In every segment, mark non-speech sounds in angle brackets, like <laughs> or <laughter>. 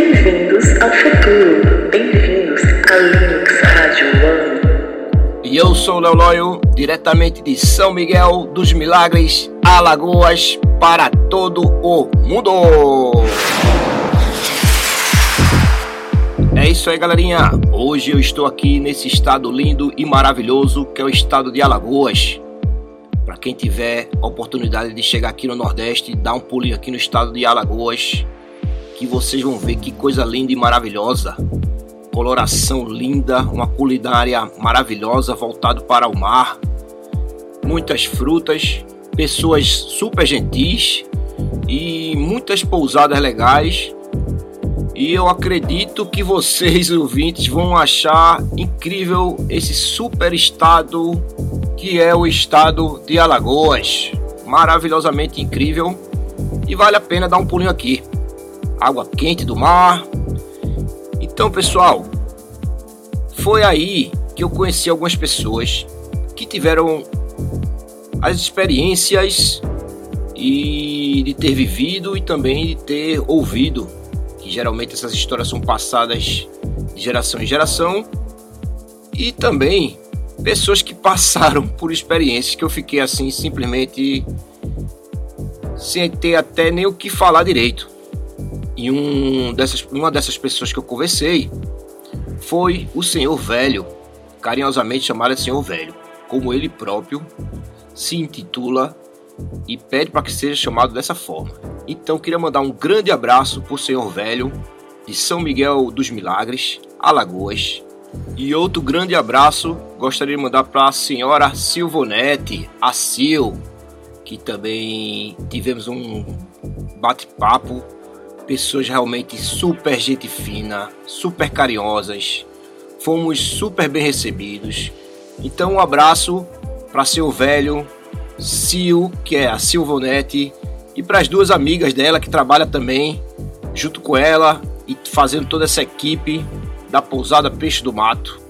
Bem-vindos ao futuro. Bem-vindos a Linux Rádio One. E eu sou o Léo Loyo, diretamente de São Miguel dos Milagres, Alagoas, para todo o mundo. É isso aí, galerinha. Hoje eu estou aqui nesse estado lindo e maravilhoso que é o estado de Alagoas. Para quem tiver a oportunidade de chegar aqui no Nordeste, dá um pulinho aqui no estado de Alagoas, que vocês vão ver que coisa linda e maravilhosa. Coloração linda, uma culinária maravilhosa voltado para o mar. Muitas frutas, pessoas super gentis e muitas pousadas legais. E eu acredito que vocês, <laughs> ouvintes, vão achar incrível esse super estado que é o estado de Alagoas. Maravilhosamente incrível e vale a pena dar um pulinho aqui. Água quente do mar. Então, pessoal, foi aí que eu conheci algumas pessoas que tiveram as experiências e de ter vivido e também de ter ouvido, que geralmente essas histórias são passadas de geração em geração, e também pessoas que passaram <laughs> por experiências que eu fiquei assim simplesmente sem ter até nem o que falar direito. E um dessas, uma dessas pessoas que eu conversei foi o senhor velho, carinhosamente chamado de senhor velho, como ele próprio se intitula e pede para que seja chamado dessa forma. Então queria mandar um grande abraço para o senhor velho de São Miguel dos Milagres, Alagoas, e outro grande abraço gostaria de mandar para a senhora Silvonete, a Sil, que também tivemos um bate-papo. Pessoas realmente super gente fina, super carinhosas. Fomos super bem recebidos. Então, um abraço para seu velho, Sil, que é a Silvonete, e para as duas amigas dela que trabalham também junto com ela e fazendo toda essa equipe da pousada Peixe do Mato.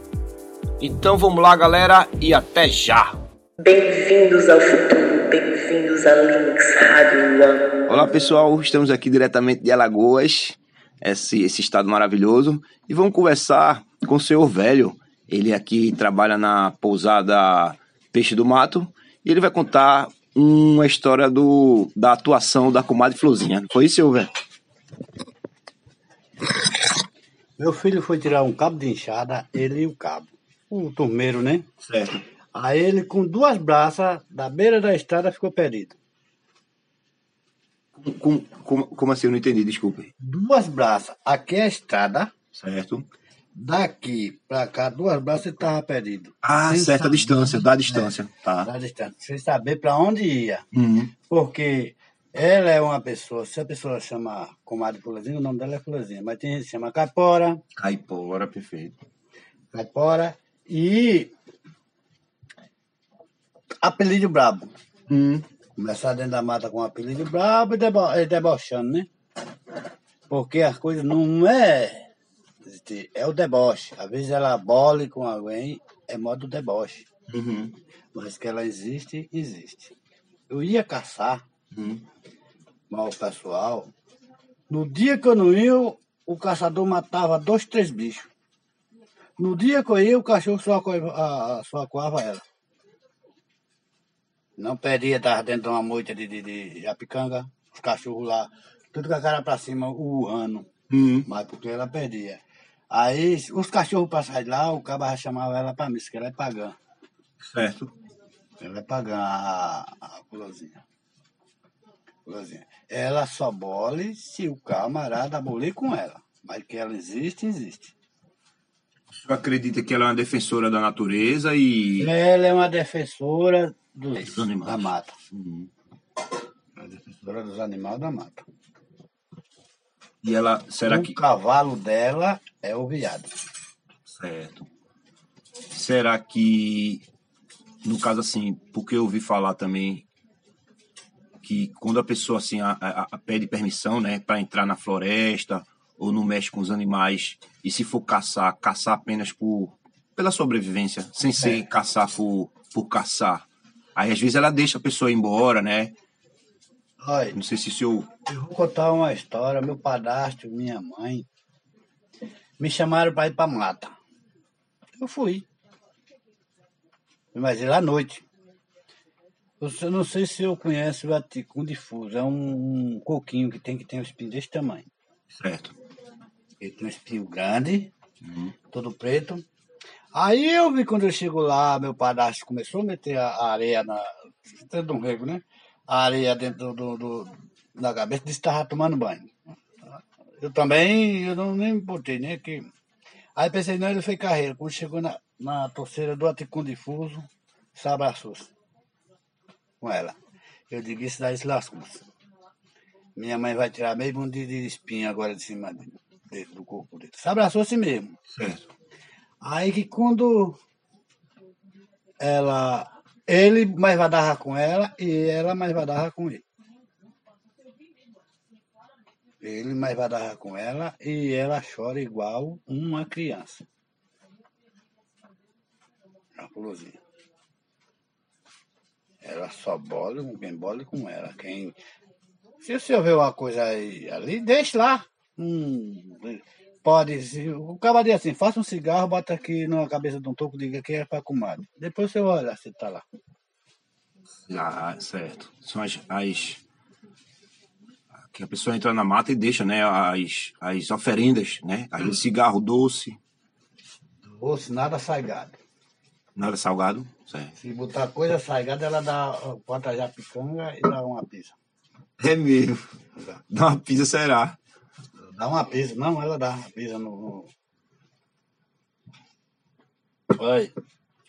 Então vamos lá, galera, e até já! Bem-vindos ao futuro, bem-vindos a Linux Rádio One. Olá pessoal, estamos aqui diretamente de Alagoas, esse, esse estado maravilhoso, e vamos conversar com o senhor velho. Ele aqui trabalha na pousada Peixe do Mato e ele vai contar uma história do, da atuação da comadre Florzinha. Foi isso, senhor velho? Meu filho foi tirar um cabo de enxada, ele e o cabo. O turmeiro, né? Certo. Aí ele, com duas braças, da beira da estrada, ficou perdido. Como, como, como assim? Eu não entendi, desculpe. Duas braças. Aqui é a estrada. Certo. Daqui pra cá, duas braças, ele estava perdido. Ah, Sem certa saber- distância, da distância. Tá. Da distância. Sem saber para onde ia. Uhum. Porque ela é uma pessoa, se a pessoa chama comadre Fulazinha, o nome dela é Fulazinha. Mas tem gente que chama Caipora, Caipora, perfeito. Caipora e apelido brabo. Hum. Começar dentro da mata com apelido brabo e debo e debochando, né? Porque as coisas não é. É o deboche. Às vezes ela bole com alguém, é modo deboche. Uhum. Mas que ela existe, existe. Eu ia caçar, Uhum. mal o pessoal. No dia que eu não ia, o caçador matava dois, três bichos. No dia que eu ia, o cachorro só, a- só coava ela. Não perdia, estava dentro de uma moita de, de, de japicanga, os cachorros lá, tudo com a cara pra cima, urrando, Uhum. mas porque ela perdia. Aí, os cachorros passavam de lá, o cara chamava ela pra missa, que ela é pagã. Certo. Ela é pagã, a, a Fulozinha. Fulozinha. Ela só bole se o camarada abolir com ela. Mas que ela existe, existe. O senhor acredita que ela é uma defensora da natureza e. Ela é uma defensora dos, Dos animais. da mata. Uhum. Uma defensora dos animais da mata. E ela. Será o que. cavalo dela é o viado. Certo. Será que. No caso assim, porque eu ouvi falar também que quando a pessoa assim a, a- a pede permissão, né, para entrar na floresta ou não mexe com os animais e se for caçar, caçar apenas por pela sobrevivência, sem ser caçar por, por caçar. Aí às vezes ela deixa a pessoa ir embora, né? Olha, Não sei se o senhor. eu vou contar uma história. Meu padastro, minha mãe, Me chamaram para ir para mata. Eu fui. Mas era à noite. Eu não sei se eu conheço o aticum difuso. É um, um coquinho que tem que tem um espinho desse tamanho. Certo. Ele tem um espinho grande, todo preto. Aí eu vi quando eu chego lá, meu padrasto começou a meter a a areia na. Dentro de um rego, né? A areia dentro do, do, da cabeça, disse que estava tomando banho. Eu também, eu não nem me botei, né? Que... Aí pensei, não, ele fez carreira. Quando chegou na, na torceira do Aticum Difuso, se abraçou-se com ela. Eu digo, isso daí se lascou. Minha mãe vai tirar meio mundo de, espinha agora de cima de- de- do corpo dele. Se abraçou-se mesmo. Certo. Aí que quando ela. Ele mais vai dar com ela e ela mais vai dar com ele. Ele mais vai dar com ela e ela chora igual uma criança. A fulozinha. Ela só bola com quem bola com ela. Quem... Se você ver uma coisa aí, ali, deixa lá. Hum, pode. Se, o cara diz assim: faça um cigarro, bota aqui na cabeça de um toco, diga que é para comadre. Depois você olha se tá lá. Ah, certo. São as, as. Que a pessoa entra na mata e deixa, né? As, as oferendas, né? Aí cigarro doce, se nada saigado. nada salgado. Certo. Se botar coisa saigada, ela dá, bota já picanga e dá uma pizza. É mesmo. Dá uma pizza, será? Dá uma pizza. Não, ela dá uma pizza no. no... Olha,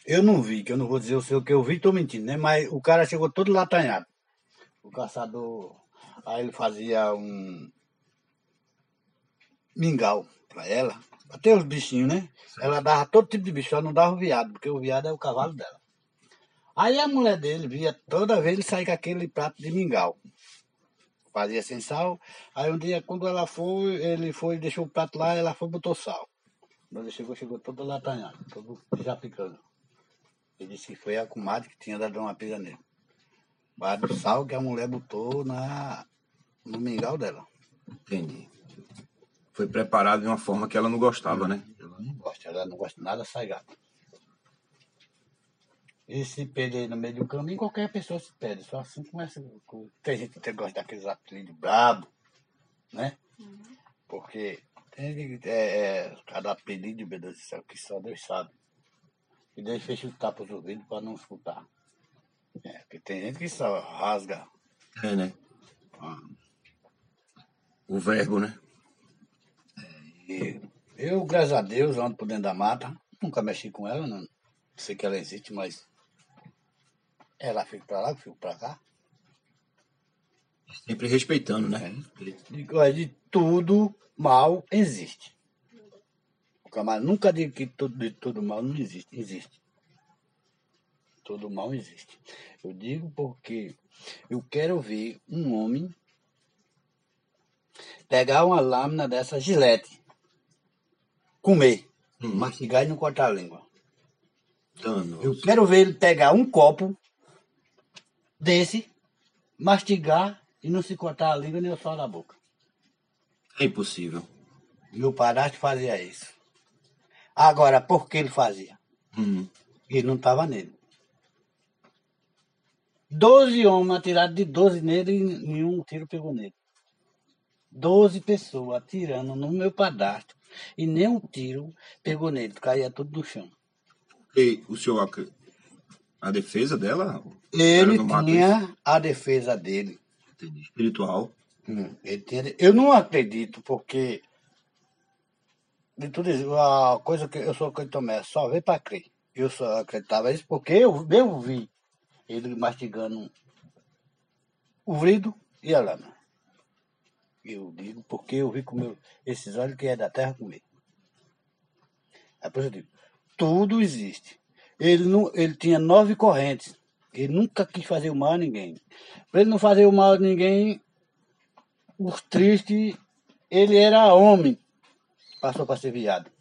eu não vi, que eu não vou dizer o seu que eu vi, tô mentindo, né? Mas o cara chegou todo latanhado. O caçador. Aí ele fazia um. Mingau pra ela. Até os bichinhos, né? Ela dava todo tipo de bicho, só não dava o viado, porque o viado é o cavalo dela. Aí a mulher dele via toda vez ele sair com aquele prato de mingau. Fazia sem sal. Aí um dia, quando ela foi, ele foi, deixou o prato lá, ela foi e botou sal. Quando ele chegou, chegou todo latanhado, todo já picando. Ele disse que foi a comadre que tinha dado uma pisa nele. Mas do sal que a mulher botou na, no mingau dela. Entendi. Foi preparado de uma forma que ela não gostava, né? Ela não gosta, ela não gosta de nada saigado. E se perder no meio do caminho, qualquer pessoa se perde. Só assim começa. com- Tem gente que gosta daqueles apelidos brabo, né? Porque tem gente que é, é, cada apelido, meu Deus do céu, que só Deus sabe. E Deus fecha os tapas os ouvidos para não escutar. É, porque tem gente que só rasga. É, né? O verbo, né? E eu, graças a Deus, ando por dentro da mata. Nunca mexi com ela, não sei que ela existe, mas ela fica pra lá, eu fico pra cá. Sempre respeitando, né? De, olha, de tudo mal existe. O camarada nunca diga que tudo, de tudo mal não existe. Existe. Todo mal existe. Eu digo porque eu quero ver um homem pegar uma lâmina dessa gilete, comer, Hum. mastigar e não cortar a língua. Eu quero ver ele pegar um copo desse, mastigar e não se cortar a língua nem o sol da boca. É impossível. Meu padrasto fazia isso. Agora, por que ele fazia? Hum. Ele não estava nele. Doze homens atiraram de doze nele e nenhum tiro pegou nele. Doze pessoas atirando no meu padrasto e nenhum tiro pegou nele, caía tudo no chão. E o senhor, a defesa dela? Ele tinha a defesa dele. Entendi. Espiritual. Hum, tinha- Eu não acredito, porque de tudo isso, a coisa que eu sou que Tomé, só vê para crer. Eu só acreditava isso porque eu, eu vi ele mastigando o vrido e a lama. Eu digo porque eu vi com meu, esses olhos que é da terra comer. Aí por isso eu digo, tudo existe. Ele, não, ele tinha nove correntes. Ele nunca quis fazer o mal a ninguém. Para ele não fazer o mal a ninguém, os tristes, ele era homem. Passou para ser viado.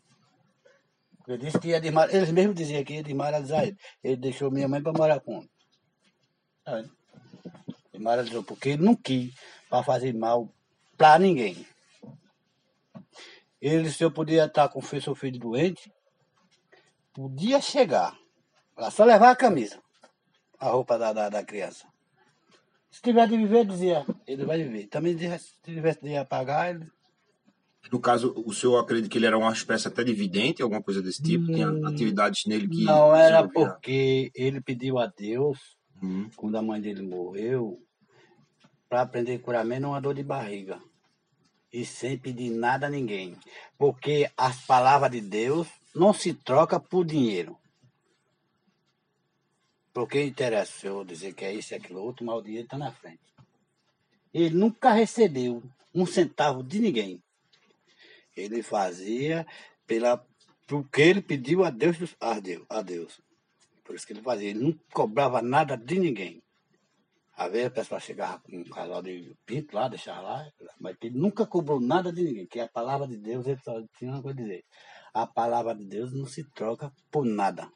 Ele disse que ia desmar... Eles mesmos diziam que ia desmoralizar ele. Ele deixou minha mãe para morar com ele. Tá? Desmoralizou, porque ele não quis para fazer mal para ninguém. Ele, se eu podia estar com o seu filho doente, podia chegar. Lá só levar a camisa, a roupa da, da, da criança. Se tiver de viver, dizia, ele vai viver. Também dizia, se tivesse de pagar, ele No caso, o senhor acredita que ele era uma espécie até de vidente, alguma coisa desse tipo? Tinha Hum, atividades nele que Não, era porque ele pediu a Deus, Hum. quando a mãe dele morreu, para aprender menos uma dor de barriga. E sem pedir nada a ninguém. Porque as palavras de Deus não se troca por dinheiro. Porque interessa eu dizer que é isso e aquilo outro, mas o dinheiro está na frente. Ele nunca recebeu um centavo de ninguém. Ele fazia pela porque ele pediu a Deus, a Deus, a Deus. Por isso que ele fazia. Ele não cobrava nada de ninguém. Às vezes a pessoa chegava com um casal de pinto lá, deixava lá, mas ele nunca cobrou nada de ninguém, que a palavra de Deus, ele só tinha uma coisa a dizer. A palavra de Deus não se troca por nada.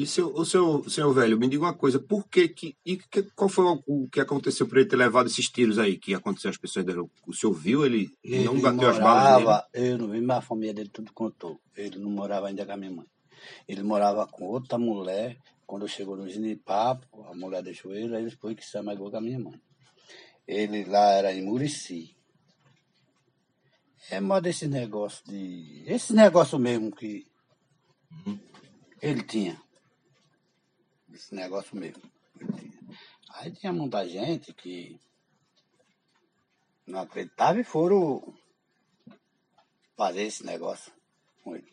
E seu, o seu, senhor velho, me diga uma coisa, por que que, e que qual foi o, que aconteceu para ele ter levado esses tiros aí que aconteceu às pessoas deram? O senhor viu ele, Ele não bateu as balas nele? morava, eu não vi, mas a família dele tudo contou. Ele não morava ainda com a minha mãe. Ele morava com outra mulher. Quando chegou no Ginipapo, a mulher deixou ele, aí ele foi que se amagou com a minha mãe. Ele lá era em Murici. É modo esse negócio de. Esse negócio mesmo que ele tinha. Esse negócio mesmo. Aí tinha muita gente que não acreditava e foram fazer esse negócio com ele.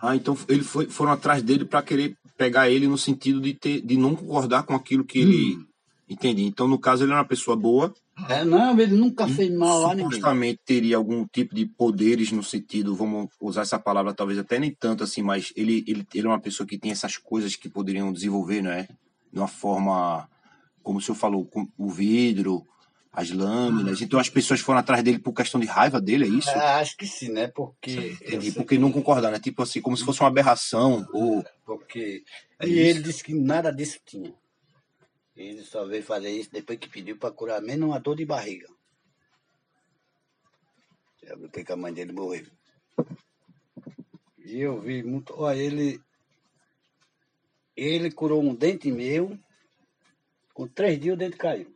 Ah, então ele foi, foram atrás dele para querer pegar ele no sentido de ter, de não concordar com aquilo que ele Hum. Entendi. Então no caso ele era uma pessoa boa, É, não, ele nunca fez mal a ninguém. supostamente teria algum tipo de poderes no sentido, vamos usar essa palavra talvez até nem tanto assim, mas ele ele, ele é uma pessoa que tem essas coisas que poderiam desenvolver, não é? De uma forma, como o senhor falou, com o vidro, as lâminas. Então as pessoas foram atrás dele por questão de raiva dele, é isso? É, acho que sim, né? Porque. Entendi. Porque não concordar, né? Tipo assim, como se fosse uma aberração ou Porque. É e isso. ele disse que nada disso tinha. Ele só veio fazer isso depois que pediu para curar menos uma dor de barriga. É depois que a mãe dele morreu. E eu vi muito. Olha, ele. Ele curou um dente meu. Com três dias o dente caiu.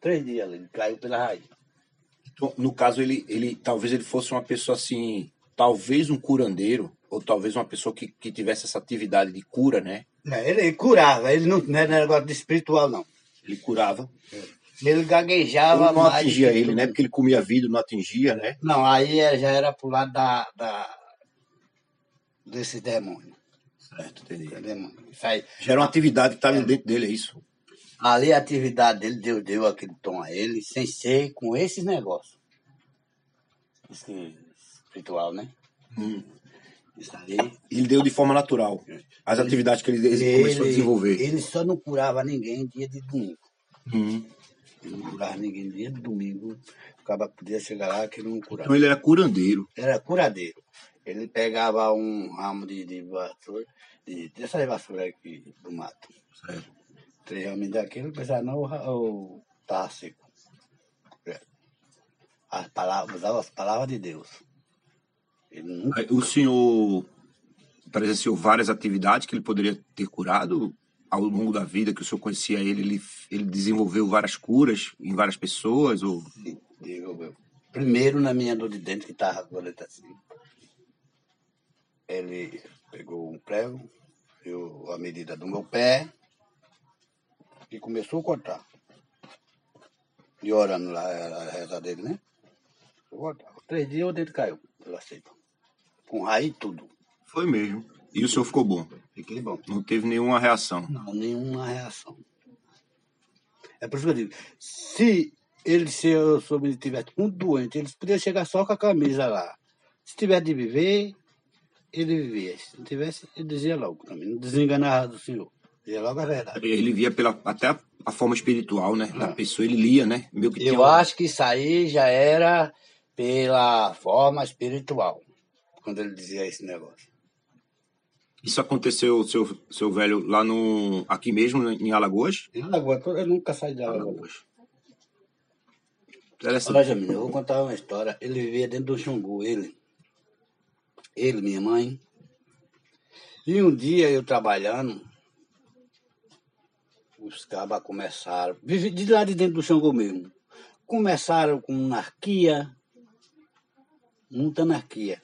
Três dias ele caiu pela raiz. Então, no caso, ele, ele talvez ele fosse uma pessoa assim, talvez um curandeiro, ou talvez uma pessoa que, que tivesse essa atividade de cura, né? É, ele curava, ele não, não era negócio de espiritual, não. Ele curava. Ele gaguejava Ou não atingia ele, todo né? Porque ele comia vidro, não atingia, né? Não, aí é- já era pro lado da, da desse demônio. Certo, entendi. demônio. Isso aí. Já era uma atividade que estava dentro dele, é isso? Ali a atividade dele, Deus deu aquele tom a ele, sem ser com esses negócios. Que espiritual, né? Hum. Ele deu de forma natural. As atividades que ele, ele começou a desenvolver. ele só não curava ninguém dia de domingo. Hum. Ele não curava ninguém dia de domingo. O cara podia chegar lá que ele não curava. Então ele era curandeiro. era curadeiro. Ele pegava um ramo de, de vassoura, de, dessa vassoura aqui do mato. Certo. Três raminhos daquele, pensava, não, o, o tava seco. É. As palavras, usava as palavras de Deus. Nunca. O senhor presenciou várias atividades que ele poderia ter curado ao longo da vida que o senhor conhecia ele, ele, ele desenvolveu várias curas em várias pessoas ou. Primeiro na minha dor de dente, que estava com a letra assim. Ele pegou um prego, viu a medida do meu pé e começou a cortar. E orando lá a reza dele, né? Cortar. Três dias o dente caiu pela cepa. Com raiz e tudo. foi mesmo. E o senhor ficou bom, Fiquei bom. não teve nenhuma reação. Não, nenhuma reação. É por isso que eu digo, se ele, se eu soube tivesse muito doente, eles podiam chegar só com a camisa lá. Se tivesse de viver, ele vivia. Se não tivesse, ele dizia logo também. Não desenganava do senhor. Dizia logo a verdade. Ele via pela até a, forma espiritual, né, da pessoa, ele lia, né? Tinha Eu um- acho que isso aí já era pela forma espiritual, quando ele dizia esse negócio. Isso aconteceu, seu, seu velho, lá no. aqui mesmo, em Alagoas? Em Alagoas, eu nunca saí de Alagoas. Alagoas. Olha, menino, eu vou contar uma história. Ele vivia dentro do Xungu, ele. Ele, minha mãe. E um dia eu trabalhando, os cabas começaram, vive de lá de dentro do Xangô mesmo, começaram com anarquia, muita anarquia.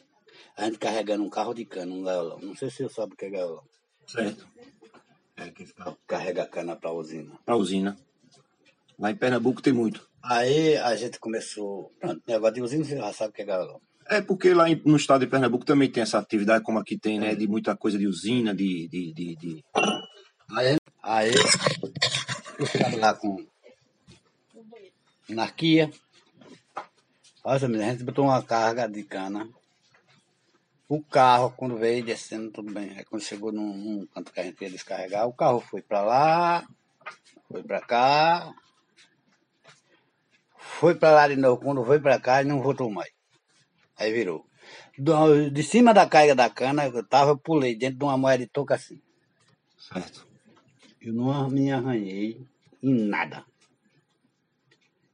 A gente carregando um carro de cana, um gaolão. Não sei se você sabe o que é gaolão. Certo. É que carrega cana pra usina. Pra usina. Lá em Pernambuco tem muito. Aí a gente começou. Pronto, negócio de usina, você já sabe o que é gaolão. É porque lá no estado de Pernambuco também tem essa atividade, como aqui tem, né? De muita coisa de usina, de. de, de, de- Aí, aí eu ficava lá com anarquia. Olha, a gente botou uma carga de cana. O carro, quando veio descendo, tudo bem. Aí quando chegou num, num canto que a gente ia descarregar, o carro foi pra lá, foi pra cá, foi pra lá de novo. Quando foi pra cá, e não voltou mais. Aí virou. Do- De cima da carga da cana, eu tava, eu pulei dentro de uma moeda de touca assim. Certo. Eu não me arranhei em nada.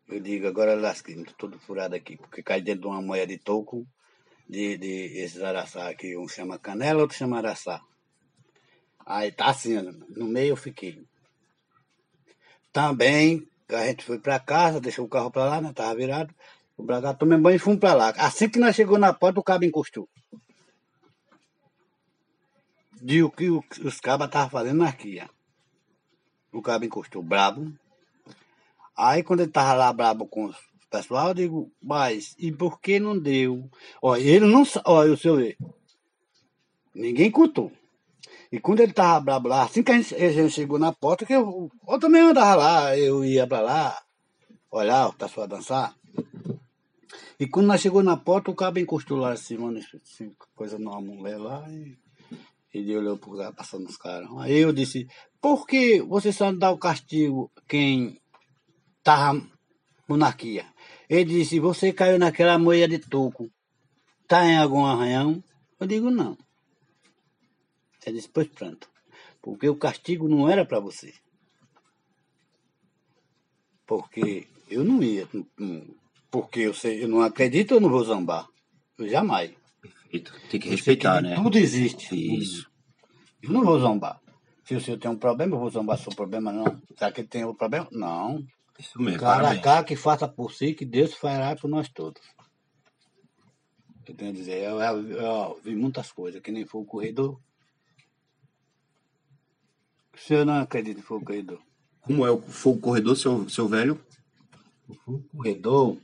Eu digo, agora lasquei, tô todo furado aqui, porque cai dentro de uma moeda de toco, de, de esses araçá aqui, um chama canela, outro chama araçá. Aí tá assim, no meio eu fiquei. Também, a gente foi pra casa, deixou o carro pra lá, né, tava virado, o cá, tomei banho e fomos pra lá. Assim que nós chegou na porta, o cabo encostou. De o que os cabas estavam fazendo aqui, ó. O cabo encostou brabo. Aí quando ele tava lá brabo com os pessoal, eu digo, mas e por que não deu? Ó, ele não ó, o seu. Ninguém contou. E quando ele tava brabo lá, assim que a gente, a gente chegou na porta, que eu, eu também andava lá, eu ia pra lá, olhar o pessoal dançar. E quando nós chegou na porta, o cabo encostou lá assim, mano, assim, coisa numa mulher lá e ele olhou pro lugar passando os caras. Aí eu disse, por que você só dá o castigo quem tava monarquia? Ele disse, você caiu naquela moia de toco. Tá em algum arranhão? Eu digo, não. Ele disse, pois pronto. Porque o castigo não era para você. Porque eu não ia. Porque eu, sei, eu não acredito, eu não vou zambar. Eu jamais. Tem que Eu respeitar, que né? Tudo existe. Isso. Eu não vou zombar. Se o senhor tem um problema, eu vou zombar seu problema, não. Será que ele tem outro problema? Não. Isso mesmo. Cara a parabéns. cara que faça por si, que Deus fará por nós todos. Eu tenho a dizer, eu, eu, eu vi muitas coisas, que nem foi o corredor. O senhor não acredita em fogo corredor? Como é o fogo corredor, seu, seu velho? O fogo corredor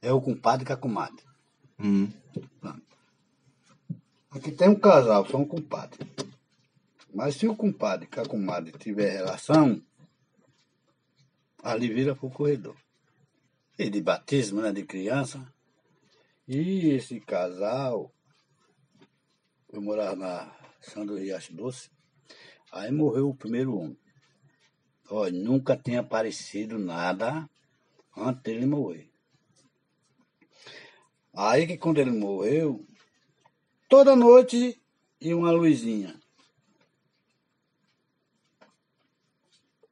é o compadre com a comadre. Hum. Aqui tem um casal, são um compadre. Mas se o compadre com a comadre tiver relação, ali vira pro corredor. E de batismo, né, de criança. E esse casal, eu morava na São do Riacho Doce, aí morreu o primeiro homem. Olha, nunca tinha aparecido nada antes dele morrer. Aí que quando ele morreu, toda noite ia uma luzinha.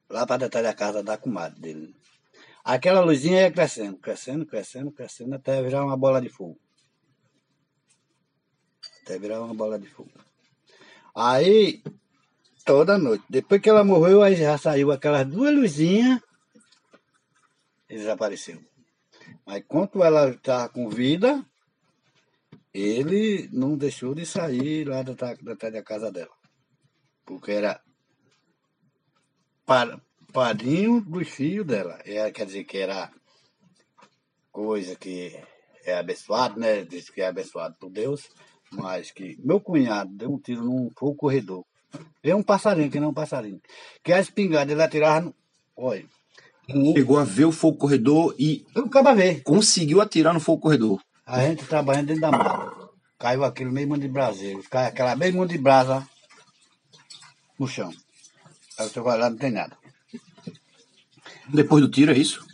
Lá para detrás da casa da comadre dele. Aquela luzinha ia crescendo, crescendo, crescendo, crescendo, até virar uma bola de fogo. Até virar uma bola de fogo. Aí, toda noite. Depois que ela morreu, aí já saiu aquelas duas luzinhas e desapareceu. Mas enquanto ela estava com vida, ele não deixou de sair lá da, da, da casa dela. Porque era pa- padrinho dos filhos dela. É, quer dizer que era coisa que é abençoado, né? Diz que é abençoado por Deus. Mas que meu cunhado deu um tiro num fogo corredor. É um passarinho, que não é um passarinho. Que a espingarda ele atirava no. Olha. Chegou a ver o fogo corredor e acaba ver. conseguiu atirar no fogo corredor. A gente trabalhando dentro da mata. Caiu aquele meio mundo de braseiro. Caiu aquela meio mundo de brasa no chão. Aí você vai lá, não tem nada. Depois do tiro, é isso?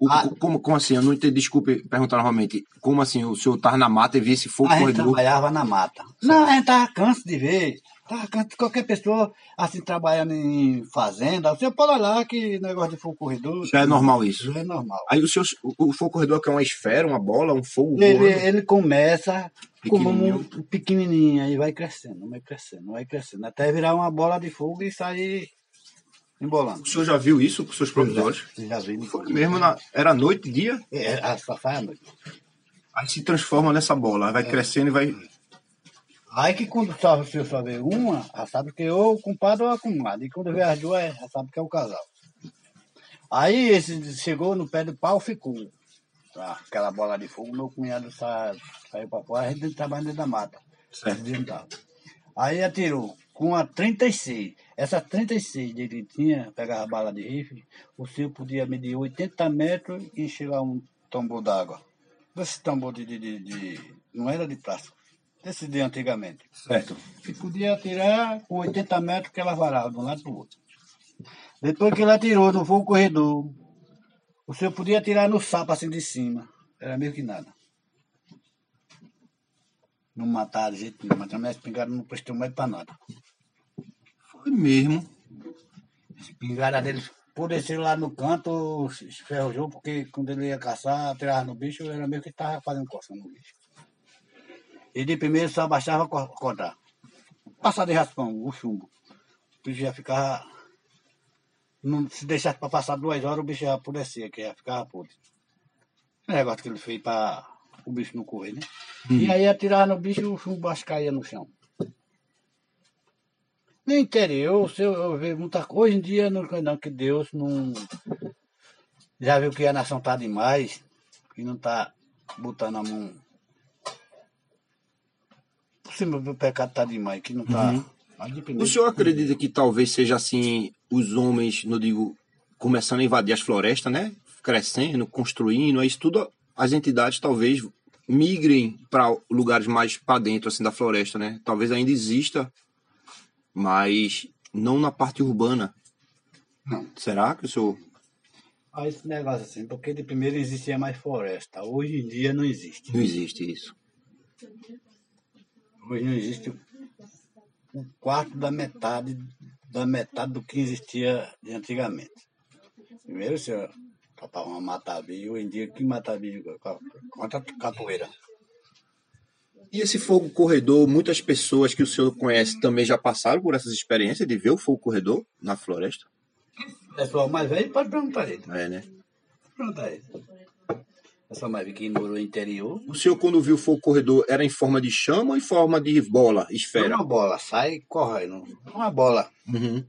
O- Ah. como, como assim? Eu não entendi, desculpe perguntar novamente. Como assim? O senhor tava na mata e via esse fogo A gente corredor? trabalhava na mata. Não, a gente tava canso de ver. De qualquer pessoa assim trabalhando em fazenda. Você pode olhar que negócio de fogo corredor. Já é normal isso. Isso é normal. Aí o senhor, o, fogo corredor que é uma esfera, uma bola, um fogo Ele, voando? ele começa como um pequenininho, aí vai crescendo, vai crescendo, vai crescendo, até virar uma bola de fogo e sair embolando. O senhor já viu isso com seus próprios olhos? Você já viu? Foi mesmo, na, era noite, dia, É, a só faz à noite. aí se transforma nessa bola, vai crescendo e vai... Aí que quando só, o senhor só vê uma, já sabe que é ou o compadre ou a comadre. E quando vê as duas, já sabe que é o casal. Aí esse chegou no pé do pau, ficou. Tá, aquela bola de fogo, meu cunhado sa, saiu pra fora, a gente trabalha dentro da mata. Certo. Aí atirou com a 36. Essa 36 ele tinha, pegava bala de rifle, o senhor podia medir 80 metros e encher lá um tambor d'água. Esse tambor de, de, de, de- Não era de plástico. Desse de antigamente. Certo. E podia atirar com 80 metros que ela varava de um lado para o outro. Depois que ele atirou no fogo corredor, o senhor podia atirar no sapo assim de cima. Era meio que nada. Não mataram de jeito nenhum, mas a minha espingarda não prestou mais para nada. Foi mesmo. A espingarda dele, por descer lá no canto, se porque quando ele ia caçar, atirava no bicho, era meio que estava fazendo coça no bicho. E de primeiro só baixava co- cortar. Passar de raspão, o chumbo. O bicho já ficava. Não, se deixasse para passar duas horas, o bicho já apodrecia, que já ficava podre. O negócio que ele fez para o bicho não correr, né? E aí atirava no bicho e o chumbo acho caía no chão. No interior, se eu, eu vejo muita coisa. Hoje em dia, não, não, que Deus não. Já viu que a nação tá demais e não tá botando a mão. Por cima do pecado tá demais, que não tá. De O senhor acredita que talvez seja assim, os homens, não digo, começando a invadir as florestas, né? Crescendo, construindo, aí isso tudo, as entidades talvez migrem para lugares mais para dentro assim da floresta, né? Talvez ainda exista, mas não na parte urbana. Não. Será que o senhor Ah, esse negócio assim, porque de primeiro existia mais floresta. Hoje em dia não existe. não existe isso? Hoje não existe um quarto da metade da metade do que existia de antigamente. Primeiro, o senhor topava uma mata-bicho, hoje em dia, que mata-bicho? Conta capoeira. E esse fogo corredor, muitas pessoas que o senhor conhece também já passaram por essas experiências de ver o fogo corredor na floresta? Pessoal mais velho pode perguntar ele. É, né? Perguntar ele. Mais velho que morou no interior. O senhor, quando viu o fogo corredor, era em forma de chama ou em forma de bola, esfera? Uma bola, sai correndo. Uma bola. Uhum.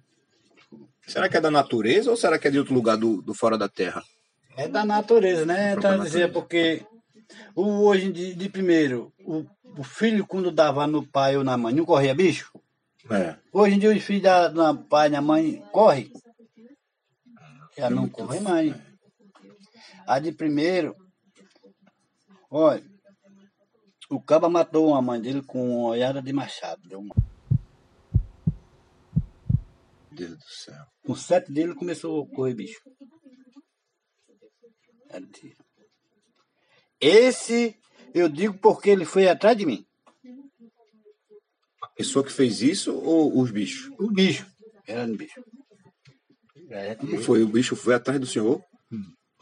Será que é da natureza ou será que é de outro lugar do, do fora da Terra? É da natureza, né? Própria Então, dizer, porque o, hoje, de, de primeiro, o, o filho, quando dava no pai ou na mãe, não corria bicho? É. Hoje em dia, os filhos da, da pai e da mãe correm. Já não corre mais. A de primeiro, olha, o caba matou a mãe dele com uma olhada de machado. Deu uma- Deus do céu. Com sete dele começou a correr bicho. Tiro. Esse eu digo porque ele foi atrás de mim. A pessoa que fez isso ou os bichos? O bicho. Era no bicho. É, foi? O bicho foi atrás do senhor?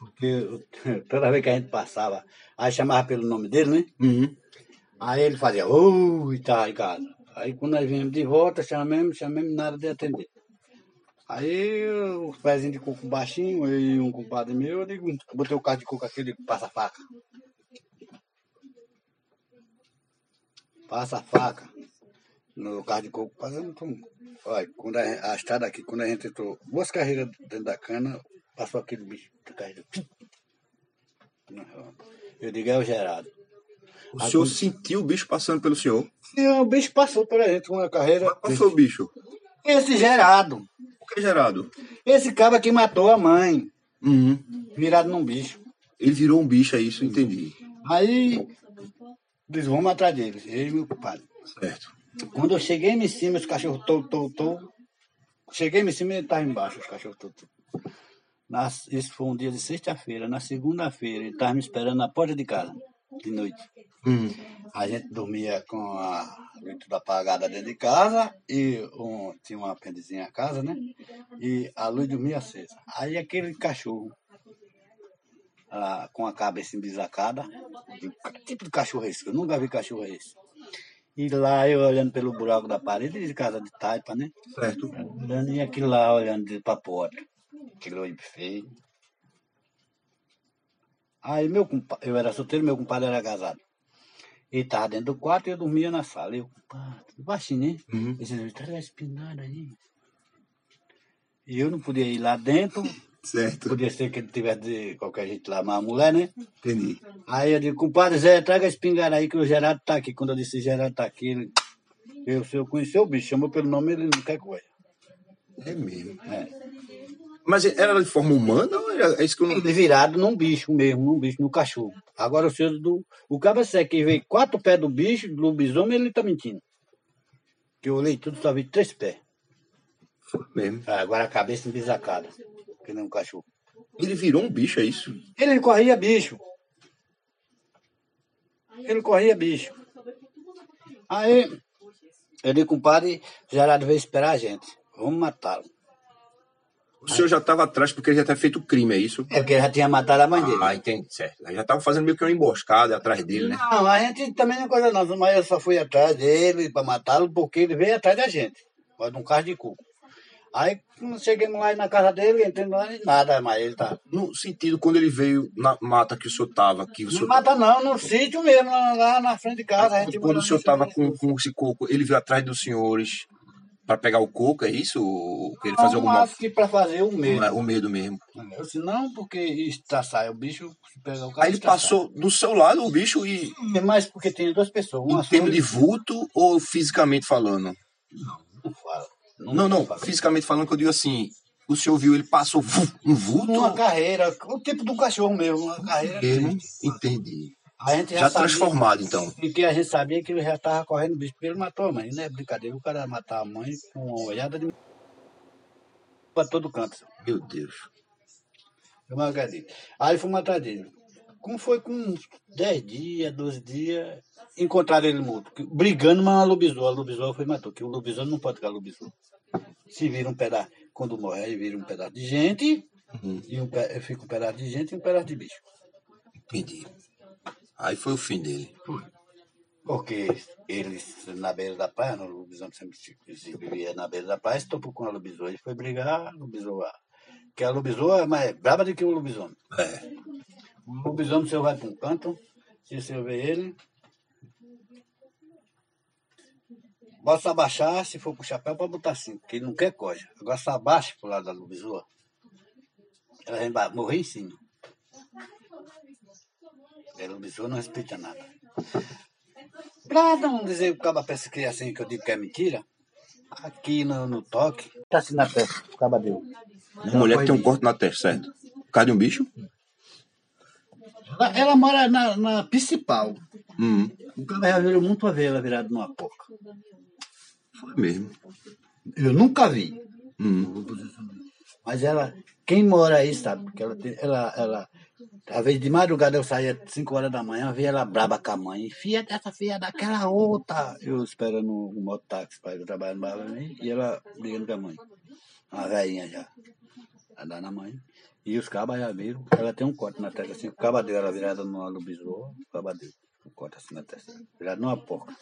Porque <laughs> toda vez que a gente passava, aí chamava pelo nome dele, né? Uhum. Aí ele fazia, oi, tá em casa. Aí quando nós viemos de volta, chamamos, chamamos, nada de atender. Aí os pezinhos de coco baixinho, eu e um compadre meu, eu digo, botei o carro de coco aqui, eu digo, passa a faca. Passa a faca. No carro de coco, passando. Olha, quando a, a estrada aqui, quando a gente entrou duas carreiras dentro da cana, passou aquele bicho carreira. Eu digo, é o Gerado. O senhor sentiu o bicho passando pelo senhor? E o bicho passou pela gente com uma carreira. Qual foi o bicho? Esse Gerado. O que, Gerado? Esse cara que matou a mãe, Uhum. virado num bicho. Ele virou um bicho, é isso, entendi. Aí, diz, vamos atrás dele, ele e meu. Certo. Quando eu cheguei em cima, os cachorros tou, tou, tou. Cheguei em cima, ele estava embaixo, os cachorros. Nas- isso foi um dia de sexta-feira. Na segunda-feira, ele estava me esperando na porta de casa, de noite. Hum. A gente dormia com a luz tudo apagada dentro de casa e um, tinha uma apêndizinha a casa, né? E a luz dormia acesa. Aí aquele cachorro, ah, com a cabeça embisacada, tipo de cachorro esse, eu nunca vi cachorro esse. E lá eu olhando pelo buraco da parede de casa de taipa, né? Certo. E aquilo lá olhando de pra porta. Aquele olho feio. Aí meu compadre, eu era solteiro, meu compadre era casado. Ele tava dentro do quarto e eu dormia na sala. Eu, compadre, baixinho, né? Uhum. Ele disse, tá espingarda aí. E eu não podia ir lá dentro, Certo. podia ser que ele tivesse de qualquer jeito lá, mas a mulher, né? Entendi. Aí eu digo, compadre Zé, traga a espingarda aí que o Gerardo tá aqui. Quando eu disse Gerardo tá aqui, ele, eu, se eu conhecer o bicho, chamou pelo nome, ele não quer coisa. É mesmo. É. Mas era de forma humana ou era é isso que eu não. Ele virado num bicho mesmo, num bicho, no cachorro. Agora o senhor do. O cabra seco que veio quatro pés do bicho, do lobisomem, ele tá mentindo. Que eu olhei tudo, só vi três pés. Foi mesmo. Ah, Agora a cabeça embisacada, que nem um cachorro. Ele virou um bicho, é isso? Ele corria bicho. Ele corria bicho. Aí, eu disse, compadre, Gerardo veio esperar a gente. Vamos matá-lo. O senhor já estava atrás porque ele já tinha feito crime, é isso? É porque ele já tinha matado a mãe dele. Ah, entendi, certo. Aí Já estava fazendo meio que uma emboscada atrás dele, né? Não, a gente também não é coisa não, mas eu só fui atrás dele para matá-lo porque ele veio atrás da gente, pode um carro de cuco. Aí chegamos lá na casa dele, entramos lá e nada, mas ele tá. No sentido, quando ele veio na mata que o senhor estava, o Não senhor. mata não, no sítio mesmo, lá na frente de casa. Quando o senhor estava com, com esse coco, ele veio atrás dos senhores para pegar o coco, é isso? Ou ele Não, fazia alguma. acho que para fazer o medo. O medo mesmo. Eu disse, não, porque estraçar, o bicho se pega o cara. Aí ele passou do seu lado o bicho e. Mas porque tem duas pessoas, uma Em termos de vulto ou fisicamente falando? não fala. Não, não, fala. fisicamente falando que eu digo assim, o senhor viu ele passou um vulto Uma carreira, o tipo do cachorro mesmo, uma carreira. mesmo? Entendi. A gente já, Já transformado, então. E que a gente sabia que ele já estava correndo bicho, porque ele matou a mãe. Não é brincadeira, o cara matar a mãe com uma olhada de. para todo canto. Meu Deus. Eu não acredito. Aí fomos atrás dele. Como foi com uns 10 dias, 12 dias, encontraram ele morto. Brigando, mas uma lobisomem. A lobisomem foi matou, que o lobisomem não pode ficar lobisomem. Se vira um pedaço, quando morre, aí vira um pedaço de gente, Uhum. e um, fica um pedaço de gente e um pedaço de bicho. Entendi. Aí foi o fim dele. Porque eles, na beira da praia, no lobisomem sempre se, vivia na beira da praia, se topou com a lobisomem. Ele foi brigar, a lobisomem. Que a lobisomem é mais brava do que o lobisomem. É. O lobisomem, você vai para um canto, se você vê ele, bota se abaixar, se for com o chapéu, pode botar assim, porque ele não quer coja. Agora se abaixa pro lado da lobisomem, ela vai morrer em cima. A lobisomem não respeita nada. Pra não dizer que o caba pensa que é assim que eu digo que é mentira, aqui no, no toque, tá assim na testa, o caba deu. Uma mulher que tem um corte na testa, certo? Por causa de um bicho? Ela, ela mora na, na principal. Hum, O cara já virou muito a ver ela virada numa porca. foi mesmo. Eu nunca vi. Hum. Mas ela, quem mora aí sabe, porque ela, tem, ela, ela, às vezes de madrugada eu saía 5 horas da manhã, via ela braba com a mãe, filha dessa, filha daquela outra. Eu esperando o mototáxi para ir trabalhar no bar e ela brigando com a mãe. Uma velhinha já. A dona mãe. E os cabas já viram, ela tem um corte na testa assim, o caba deu ela virada numa lobisomem, o caba deu um corte assim na testa, virada numa porca.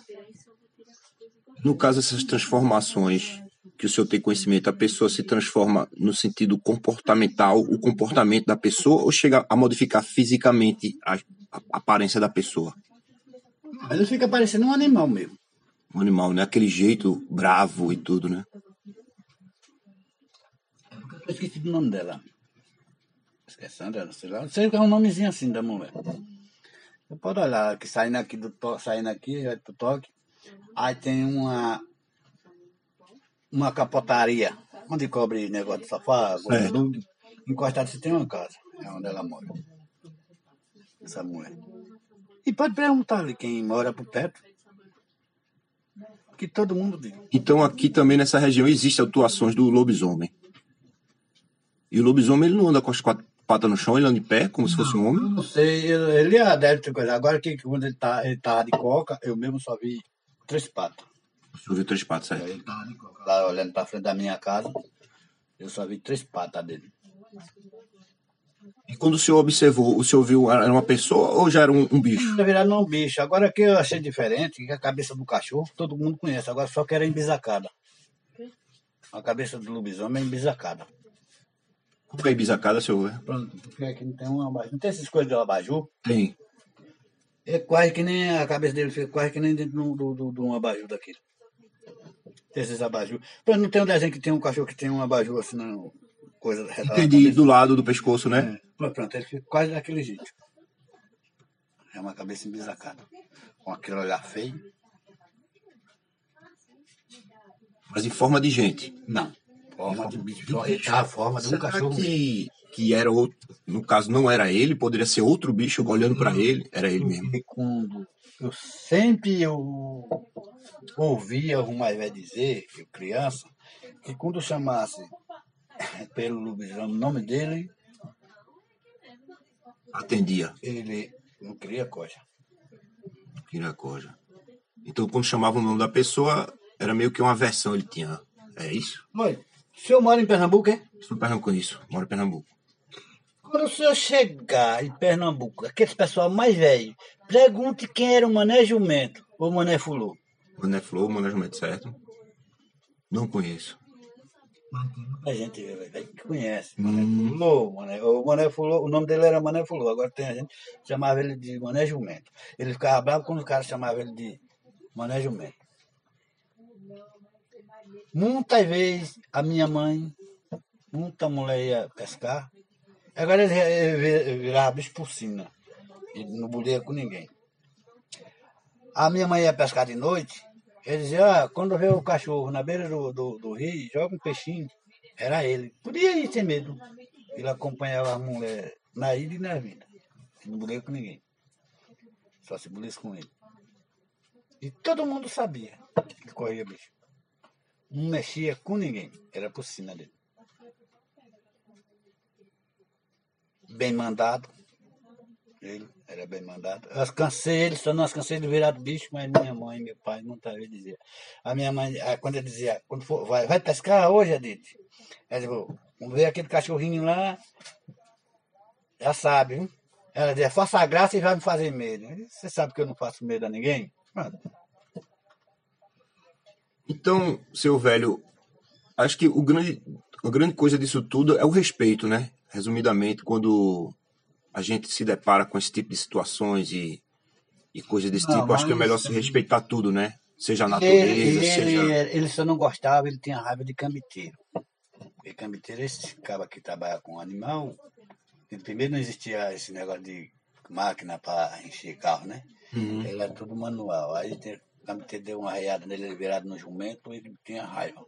No caso, essas transformações que o senhor tem conhecimento, a pessoa se transforma no sentido comportamental, o comportamento da pessoa, ou chega a modificar fisicamente a, a aparência da pessoa? Ele fica parecendo um animal mesmo. O animal, né? Aquele jeito bravo e tudo, né? Eu esqueci do nome dela. Esqueci, Sandra, não sei lá. Não sei que é um nomezinho assim da mulher. Você pode olhar, que saindo aqui do to, saindo aqui, vai pro toque. Aí tem uma uma capotaria, onde cobre negócio de sofá, É. Encostado você tem uma casa. É onde ela mora. Essa mulher. E pode perguntar ali quem mora por perto. Que todo mundo diz. Então, aqui também nessa região existem atuações do lobisomem. E o lobisomem ele não anda com as quatro patas no chão, ele anda em pé, como se fosse um homem. não sei, ele, ele ah, deve ter coisa. Agora que quando ele tá, ele tava de coca, eu mesmo só vi três patas. Você viu três patas, certo? Ele tava lá olhando pra frente da minha casa, eu só vi três patas dele. E quando o senhor observou, o senhor viu, era uma pessoa ou já era um, um bicho? Na verdade, não é um bicho. Agora que eu achei diferente, que a cabeça do cachorro todo mundo conhece, agora só que era embisacada. A cabeça do lobisomem é embisacada. Como é bisacada, senhor? Pronto, porque aqui não tem um abajur. Não tem essas coisas de abajur. Tem. É quase que nem a cabeça dele fica quase que nem dentro de um abajur daquele. Tem esses abajur. Pronto, não tem um desenho que tem um cachorro que tem um abajur assim, não. Coisa Entendi, do lado do pescoço, né? É. Pronto, ele fica quase daquele jeito. É uma cabeça embisacada. Com aquele olhar feio. Mas em forma de gente. Não. Forma de bicho. A forma de um Será cachorro. que, que era outro, no caso não era ele, poderia ser outro bicho olhando pra ele, era ele mesmo. Eu sempre eu ouvia o mais velho dizer, eu criança, que quando chamasse <coughs> pelo lobisomem o nome dele, Atendia, ele não queria coisa. Quiracoja. Então quando chamava o nome da pessoa, era meio que uma versão ele tinha. É isso? Olha, o senhor mora em Pernambuco, é? Sou Pernambuco isso, moro em Pernambuco. Quando o senhor chegar em Pernambuco, aquele pessoal mais velho, pergunte quem era o Mané Jumento ou Mané Fulô. Mané Flor, Mané Jumento, certo? Não conheço. A gente que conhece. Hum, Fulô, Mané, o Mané Fulô, o nome dele era Mané Fulô, agora tem a gente que chamava ele de Mané Jumento. Ele ficava bravo quando o cara chamava ele de Mané Jumento. Muitas vezes a minha mãe, muita mulher ia pescar, agora ele, ele vi- virava bicho por cima, ele não bulia com ninguém. A minha mãe ia pescar de noite, ele dizia, ah, quando vê o cachorro na beira do, do, do rio, joga um peixinho. Era ele. Podia ir sem medo. Ele acompanhava a mulher na ida e na vida. Não bulia com ninguém. Só se bulisse com ele. E todo mundo sabia que corria bicho. Não mexia com ninguém. Era por cima dele. Bem mandado. Ele era bem mandado. Eu cansei ele, só nós cansei de virar bicho, mas minha mãe e meu pai muitas vezes diziam. A minha mãe, ah, quando ele dizia, quando for, vai, vai pescar hoje, Adite? Ela dizia, vamos ver aquele cachorrinho lá, já sabe, hein? Ela dizia, faça a graça e vai me fazer medo. Eu Você sabe que eu não faço medo a ninguém? Pronto. Então, seu velho, acho que o grande, a grande coisa disso tudo é o respeito, né? Resumidamente, quando a gente se depara com esse tipo de situações e, e coisas desse Não, tipo, acho que é melhor se respeitar tudo, né? Seja a Ele, natureza, ele, seja. ele só não gostava, ele tinha raiva de cambiteiro. Porque cambiteiro, esse cara que trabalha com animal, e primeiro não existia esse negócio de máquina para encher carro, né? Uhum. Ele era tudo manual. Aí o cambiteiro deu uma arreada nele, ele virado no jumento, ele tinha raiva.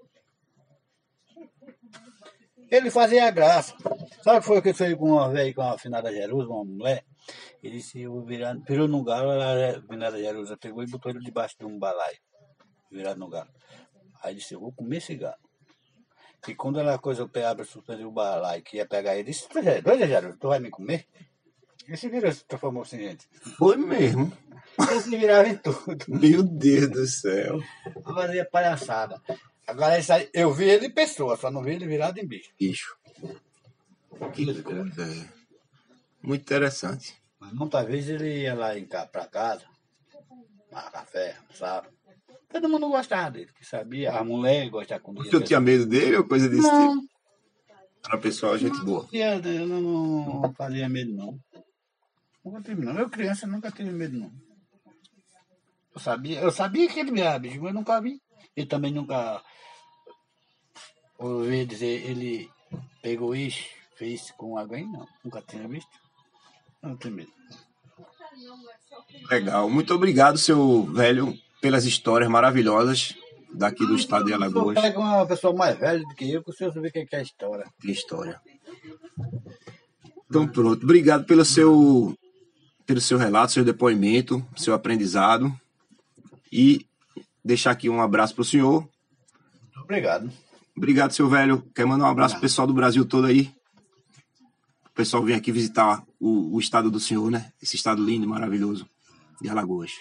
Ele fazia graça. Sabe o que foi que fez com uma velha, com a finada Jerusa, uma mulher? Ele disse, eu virar, virou no galo, a finada Jerusa pegou e botou ele debaixo de um balaio, virado no galo. Aí disse, eu vou comer esse galo. E quando ela coisa, o pé abre, suspendeu o balaio, que ia pegar ele, disse, doida Jerusa, tu vai me comer? Ele se virou, se transformou assim, gente. Foi mesmo. Ele se virava em tudo. Meu Deus do céu. Fazia palhaçada. Agora isso aí, eu vi ele em pessoa, só não vi ele virado em bicho. Bicho. Que coisa. é. Muito interessante. Mas muitas vezes ele ia lá em cá pra casa, tomar café, sabe? Todo mundo gostava dele, que sabia, a mulher gostava senhor ia. tinha medo dele ou coisa desse Não, tipo? Era pessoal, gente boa. tinha- eu não, não fazia medo não. Nunca tive não. Eu criança nunca tive medo não. Eu sabia, eu sabia que ele virava bicho, mas eu nunca vi. E também nunca ouvi dizer ele pegou isso, fez com alguém, não. Nunca tinha visto. Não tenho medo. Legal. Muito obrigado, seu velho, pelas histórias maravilhosas daqui do estado de Alagoas. Pega uma pessoa mais velha do que eu, que o senhor sabe o que é a história. Que história. Então pronto. Obrigado pelo seu pelo seu relato, seu depoimento, seu aprendizado. E deixar aqui um abraço pro senhor. Obrigado. Obrigado, seu velho. Quer mandar um abraço pro pessoal do Brasil todo aí? o pessoal vem aqui visitar o, o estado do senhor, né? Esse estado lindo e maravilhoso de Alagoas.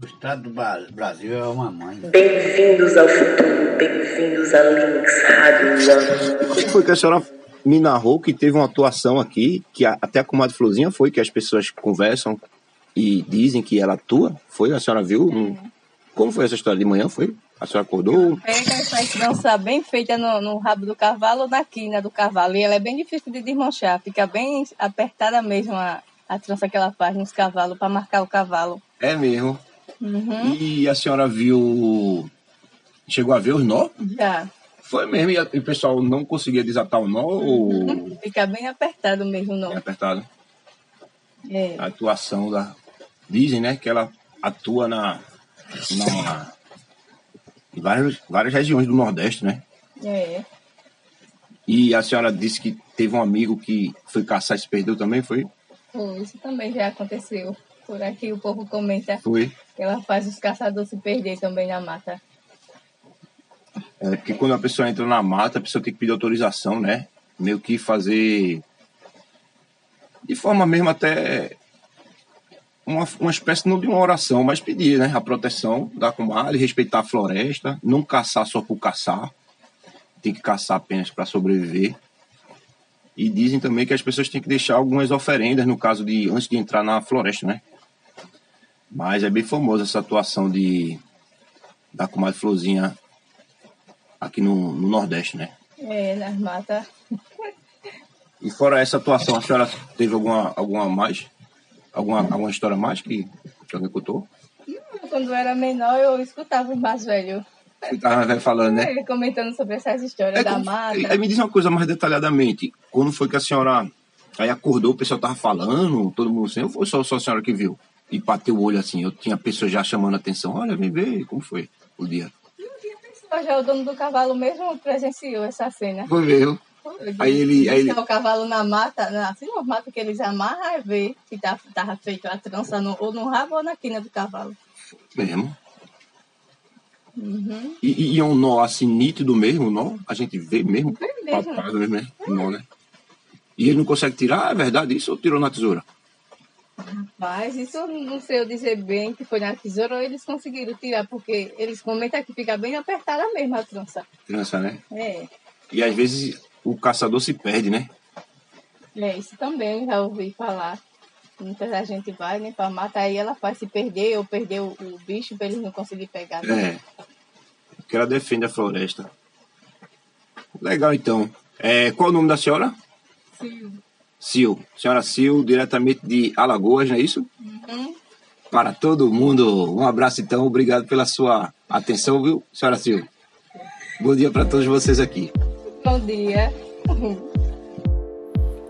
O estado do Bra- Brasil é uma mãe. Bem-vindos ao futuro, bem-vindos a Links Rádio One. Como foi que a senhora me narrou que teve uma atuação aqui, que a- até a comadre Florzinha foi, que as pessoas conversam e dizem que ela atua? Foi? A senhora viu? Não- Como foi essa história? De manhã foi? A senhora acordou? Pega e faz trança bem feita no, no rabo do cavalo ou na quina do cavalo. E ela é bem difícil de desmanchar. Fica bem apertada mesmo a, a trança que ela faz nos cavalos para marcar o cavalo. É mesmo. Uhum, E a senhora viu. Chegou a ver os nó? já. Foi mesmo. E, o pessoal não conseguia desatar o nó ou. <laughs> Fica bem apertado mesmo, É não. apertado? É. A atuação da. Dizem, né? Que ela atua na. Na em várias, várias regiões do Nordeste, né? É. E a senhora disse que teve um amigo que foi caçar e se perdeu também, foi? Pô, Isso também já aconteceu. Por aqui o povo comenta Foi. que ela faz os caçadores se perder também na mata. É, porque quando a pessoa entra na mata, a pessoa tem que pedir autorização, né? Meio que fazer. De forma mesmo até. Uma, uma espécie não de uma oração, mas pedir, né? A proteção da comadre, respeitar a floresta, não caçar só por caçar. Tem que caçar apenas para sobreviver. E dizem também que as pessoas têm que deixar algumas oferendas, no caso de antes de entrar na floresta, né? Mas é bem famosa essa atuação de da comadre Florzinha aqui no, no Nordeste, né? É, nas matas. E fora essa atuação, a senhora teve alguma, alguma mais? Alguma, alguma história mais que, que alguém contou? Quando eu era menor, eu escutava os mais velhos Você tava velho falando, né? é, comentando sobre essas histórias É da como- mata. Aí me diz uma coisa mais detalhadamente. Quando foi que a senhora aí acordou, o pessoal tava falando, todo mundo assim, ou foi só, só a senhora que viu? E bateu o olho assim, eu tinha pessoas já chamando a atenção, olha, vem ver como foi o dia. Mas já o dono do cavalo mesmo presenciou essa cena. Foi mesmo. Aí ele- aí ele- o cavalo na mata, na, assim, no mato que eles amarram, aí vê se tá, tava feito a trança no, ou no rabo ou na quina do cavalo. Mesmo. Uhum. E, e é um nó assim nítido mesmo, o nó? A gente vê mesmo, Vê mesmo. mesmo, né? Nó, né? E ele não consegue tirar, é verdade isso ou tirou na tesoura? Mas isso eu não sei eu dizer bem que foi na tesoura ou eles conseguiram tirar, porque eles comentam que fica bem apertada mesmo a trança. Criança, né? É, E às vezes o caçador se perde, né? é isso também, já ouvi falar. Muita gente vai, né, pra mata, aí ela faz se perder ou perder o, o bicho pra eles não conseguirem pegar. né? É. Porque ela defende a floresta. Legal, então. É, qual o nome da senhora? Sim. Sil. Senhora Sil, diretamente de Alagoas, não é isso? Uhum. Para todo mundo. Um abraço, então. Obrigado pela sua atenção, viu, senhora Sil? Bom dia para todos vocês aqui. Bom dia.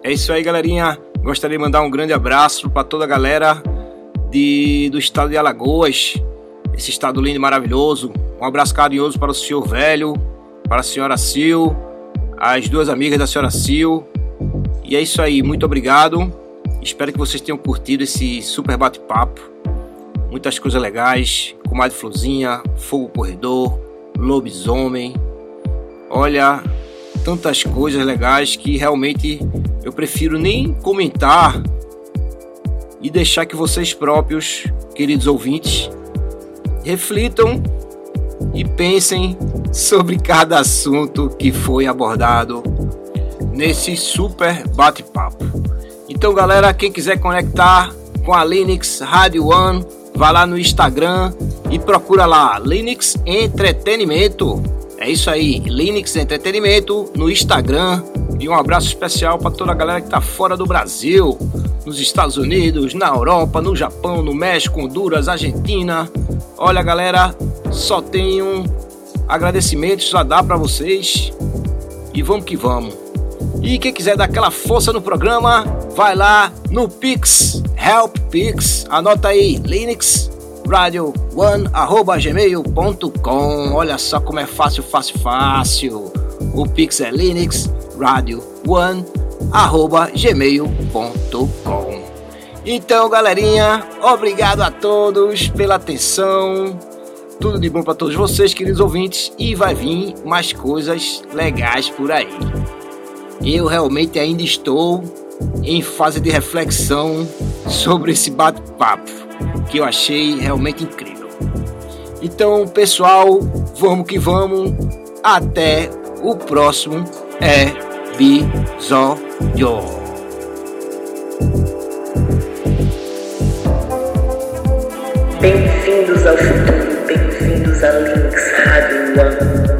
É isso aí, galerinha. Gostaria de mandar um grande abraço para toda a galera de, do estado de Alagoas, esse estado lindo e maravilhoso. Um abraço carinhoso para o senhor velho, para a senhora Sil, as duas amigas da senhora Sil. E é isso aí, muito obrigado. Espero que vocês tenham curtido esse super bate-papo. Muitas coisas legais, comadre Florzinha, fogo corredor, lobisomem. Olha, tantas coisas legais que realmente eu prefiro nem comentar e deixar que vocês próprios, queridos ouvintes, reflitam e pensem sobre cada assunto que foi abordado nesse super bate-papo. Então, galera, quem quiser conectar com a Linux Radio One, vá lá no Instagram e procura lá Linux Entretenimento. É isso aí, Linux Entretenimento no Instagram. E um abraço especial para toda a galera que está fora do Brasil, nos Estados Unidos, na Europa, no Japão, no México, Honduras, Argentina. Olha, galera, só tenho agradecimentos a dar para vocês. E vamos que vamos. E quem quiser dar aquela força no programa, vai lá no Pix, Help Pix, anota aí, Linux Radio One, arroba gmail.com. Olha só como é fácil, fácil, fácil. O Pix é Linux Radio One, arroba gmail.com. Então, galerinha, obrigado a todos pela atenção. Tudo de bom para todos vocês, queridos ouvintes, e vai vir mais coisas legais por aí. Eu realmente ainda estou em fase de reflexão sobre esse bate-papo, que eu achei realmente incrível. Então, pessoal, vamos que vamos. Até o próximo episódio. Bem-vindos ao futuro, bem-vindos a Links Rádio One.